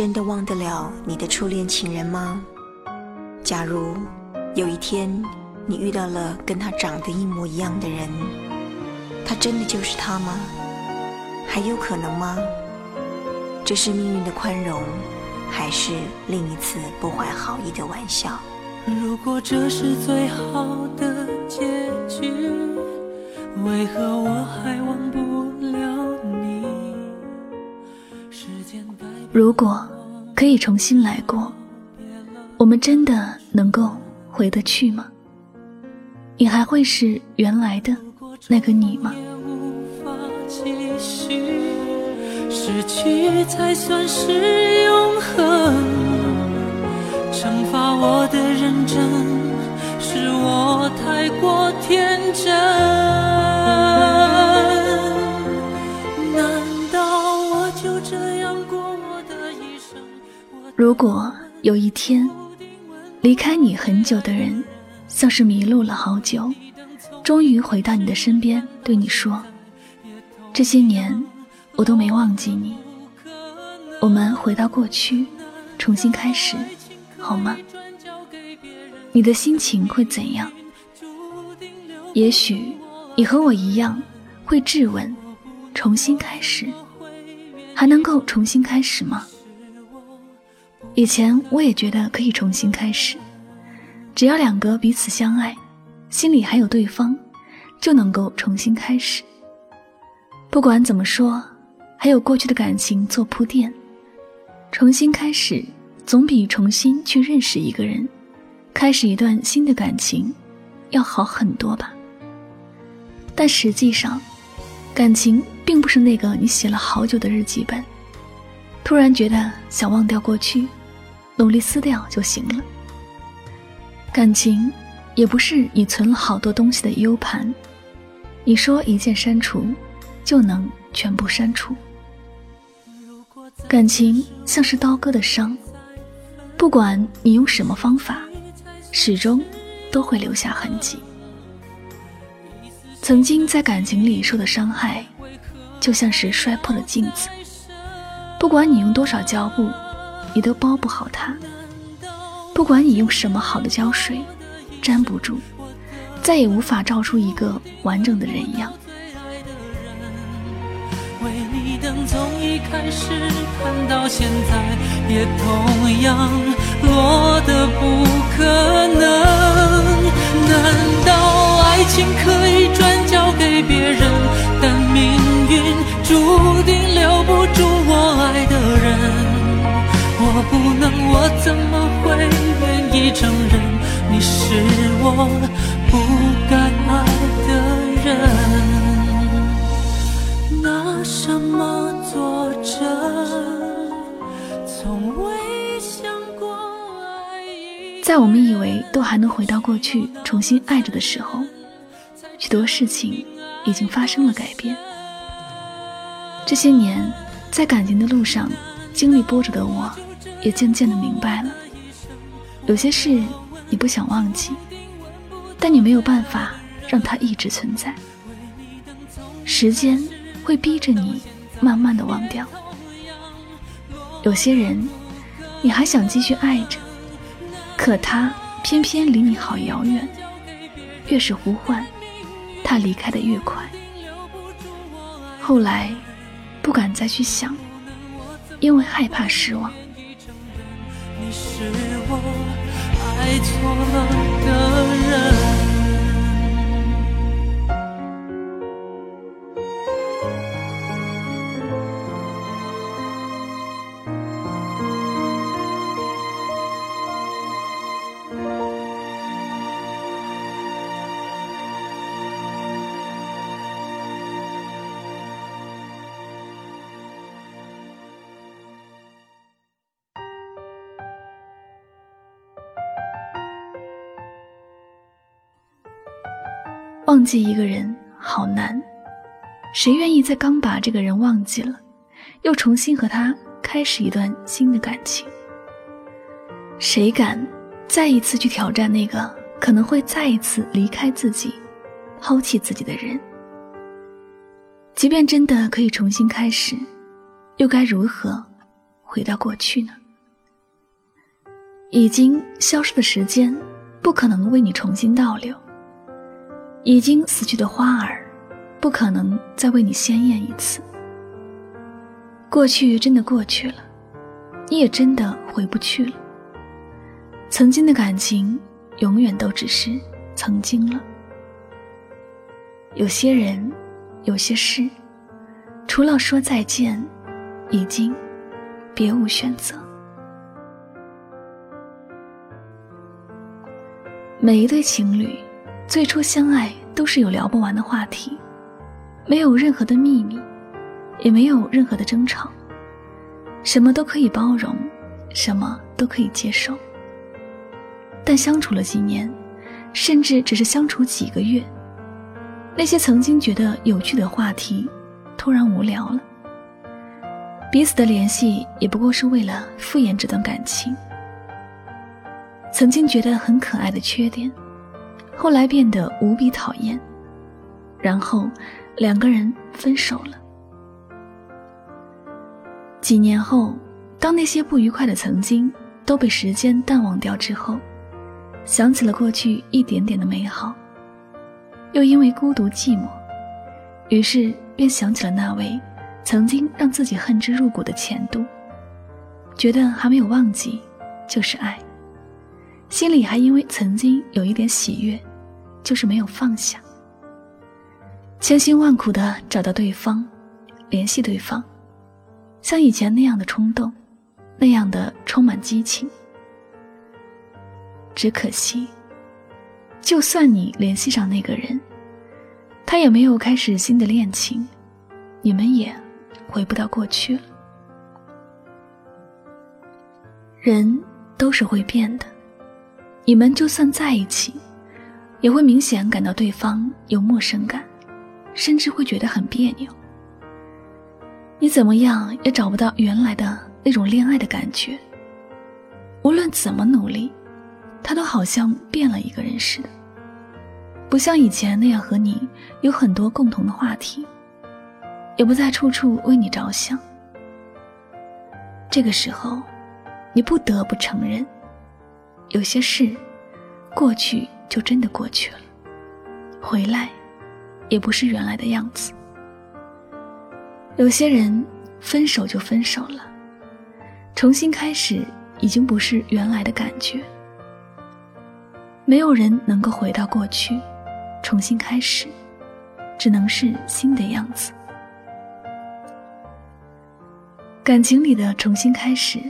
真的忘得了你的初恋情人吗？假如有一天你遇到了跟他长得一模一样的人，他真的就是他吗？还有可能吗？这是命运的宽容，还是另一次不怀好意的玩笑？如果这是最好的结局，为何我还忘不了你？如果可以重新来过，我们真的能够回得去吗？你还会是原来的那个你吗？失去才算是永恒。惩罚我的认真，是我太过天真。如果有一天，离开你很久的人，像是迷路了好久，终于回到你的身边，对你说：“这些年我都没忘记你。”我们回到过去，重新开始，好吗？你的心情会怎样？也许你和我一样，会质问：重新开始，还能够重新开始吗？以前我也觉得可以重新开始，只要两个彼此相爱，心里还有对方，就能够重新开始。不管怎么说，还有过去的感情做铺垫，重新开始总比重新去认识一个人，开始一段新的感情要好很多吧。但实际上，感情并不是那个你写了好久的日记本，突然觉得想忘掉过去。努力撕掉就行了。感情也不是你存了好多东西的 U 盘，你说一键删除就能全部删除。感情像是刀割的伤，不管你用什么方法，始终都会留下痕迹。曾经在感情里受的伤害，就像是摔破了镜子，不管你用多少胶布。你都包不好它，不管你用什么好的胶水，粘不住，再也无法照出一个完整的人样。为你等从一开始看到现在，也同样落得不可能。难道爱情可以转交给别人，但命运注定留不住我爱的人？我不能，我怎么会愿意承认你是我不该爱的人？拿什么作证？从未想过爱在我们以为都还能回到过去重新爱着的时候，许多事情已经发生了改变。这些年，在感情的路上经历波折的我。也渐渐的明白了，有些事你不想忘记，但你没有办法让它一直存在。时间会逼着你慢慢的忘掉。有些人，你还想继续爱着，可他偏偏离你好遥远。越是呼唤，他离开的越快。后来，不敢再去想，因为害怕失望。是我爱错了的人。忘记一个人好难，谁愿意在刚把这个人忘记了，又重新和他开始一段新的感情？谁敢再一次去挑战那个可能会再一次离开自己、抛弃自己的人？即便真的可以重新开始，又该如何回到过去呢？已经消失的时间，不可能为你重新倒流；已经死去的花儿，不可能再为你鲜艳一次。过去真的过去了，你也真的回不去了。曾经的感情，永远都只是曾经了。有些人，有些事，除了说再见，已经别无选择。每一对情侣，最初相爱都是有聊不完的话题，没有任何的秘密，也没有任何的争吵，什么都可以包容，什么都可以接受。但相处了几年，甚至只是相处几个月，那些曾经觉得有趣的话题，突然无聊了。彼此的联系也不过是为了敷衍这段感情。曾经觉得很可爱的缺点，后来变得无比讨厌，然后两个人分手了。几年后，当那些不愉快的曾经都被时间淡忘掉之后，想起了过去一点点的美好，又因为孤独寂寞，于是便想起了那位曾经让自己恨之入骨的前度，觉得还没有忘记，就是爱。心里还因为曾经有一点喜悦，就是没有放下。千辛万苦的找到对方，联系对方，像以前那样的冲动，那样的充满激情。只可惜，就算你联系上那个人，他也没有开始新的恋情，你们也回不到过去了。人都是会变的。你们就算在一起，也会明显感到对方有陌生感，甚至会觉得很别扭。你怎么样也找不到原来的那种恋爱的感觉。无论怎么努力，他都好像变了一个人似的，不像以前那样和你有很多共同的话题，也不再处处为你着想。这个时候，你不得不承认。有些事，过去就真的过去了，回来，也不是原来的样子。有些人，分手就分手了，重新开始已经不是原来的感觉。没有人能够回到过去，重新开始，只能是新的样子。感情里的重新开始，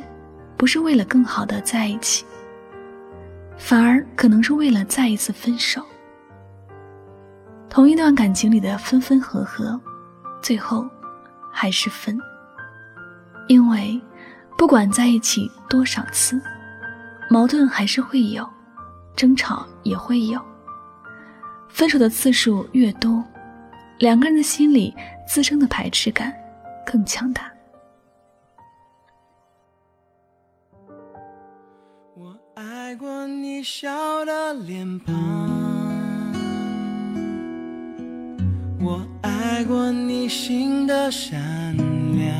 不是为了更好的在一起。反而可能是为了再一次分手。同一段感情里的分分合合，最后还是分。因为不管在一起多少次，矛盾还是会有，争吵也会有。分手的次数越多，两个人的心里滋生的排斥感更强大。我爱爱过你笑的脸庞，我爱过你心的善良。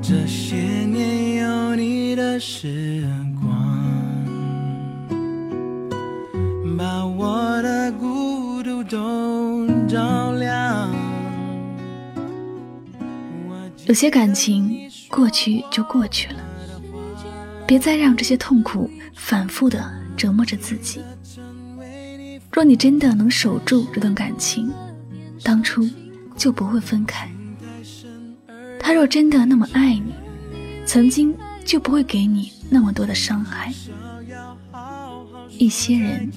这些年有你的时光，把我的孤独都照亮。有些感情过去就过去了。别再让这些痛苦反复的折磨着自己。若你真的能守住这段感情，当初就不会分开。他若真的那么爱你，曾经就不会给你那么多的伤害。一些人，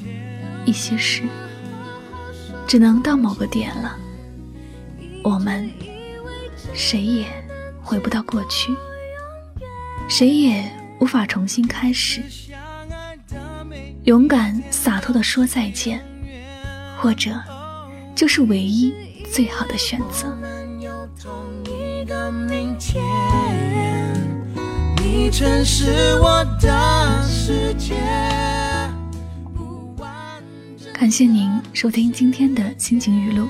一些事，只能到某个点了。我们谁也回不到过去，谁也。无法重新开始，勇敢。洒脱的说再见，或者就是唯一最好的选择。感谢您收听今天的心情语录。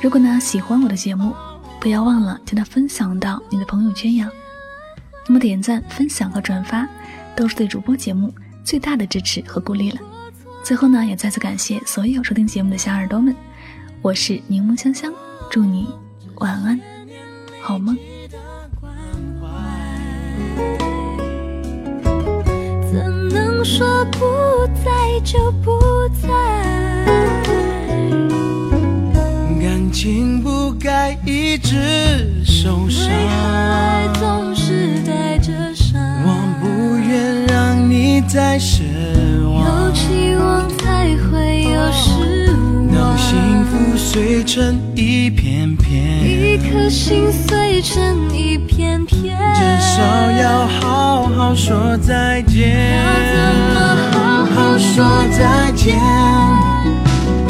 如果呢喜欢我的节目，不要忘了将它分享到你的朋友圈呀。那么点赞、分享和转发，都是对主播节目最大的支持和鼓励了。最后呢，也再次感谢所有收听节目的小耳朵们。我是柠檬香香，祝你晚安，好梦。怎能说不在就不在，感情不该一直受伤。再失望。有期望才会有失望。当幸福碎成一片片，一颗心碎成一片片，至少要好好说再见。要好好说再见，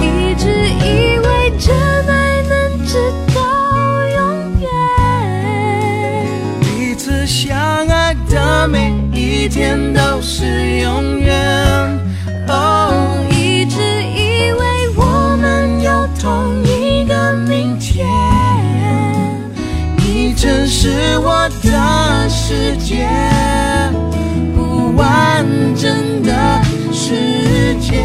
一直以为真爱能直到永远，彼此相爱每一天都是永远。哦，一直以为我们有同一个明天，你曾是我的世界，不完整的。世界，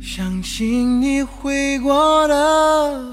相信你会过得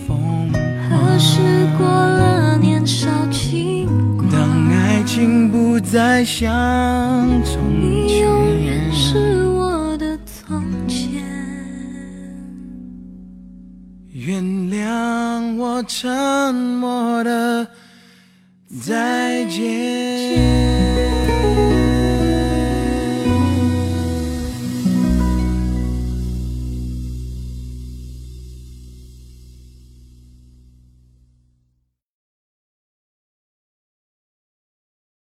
过了年少轻狂？当爱情不再像从前。你永远是我的从前。原谅我沉默的再见。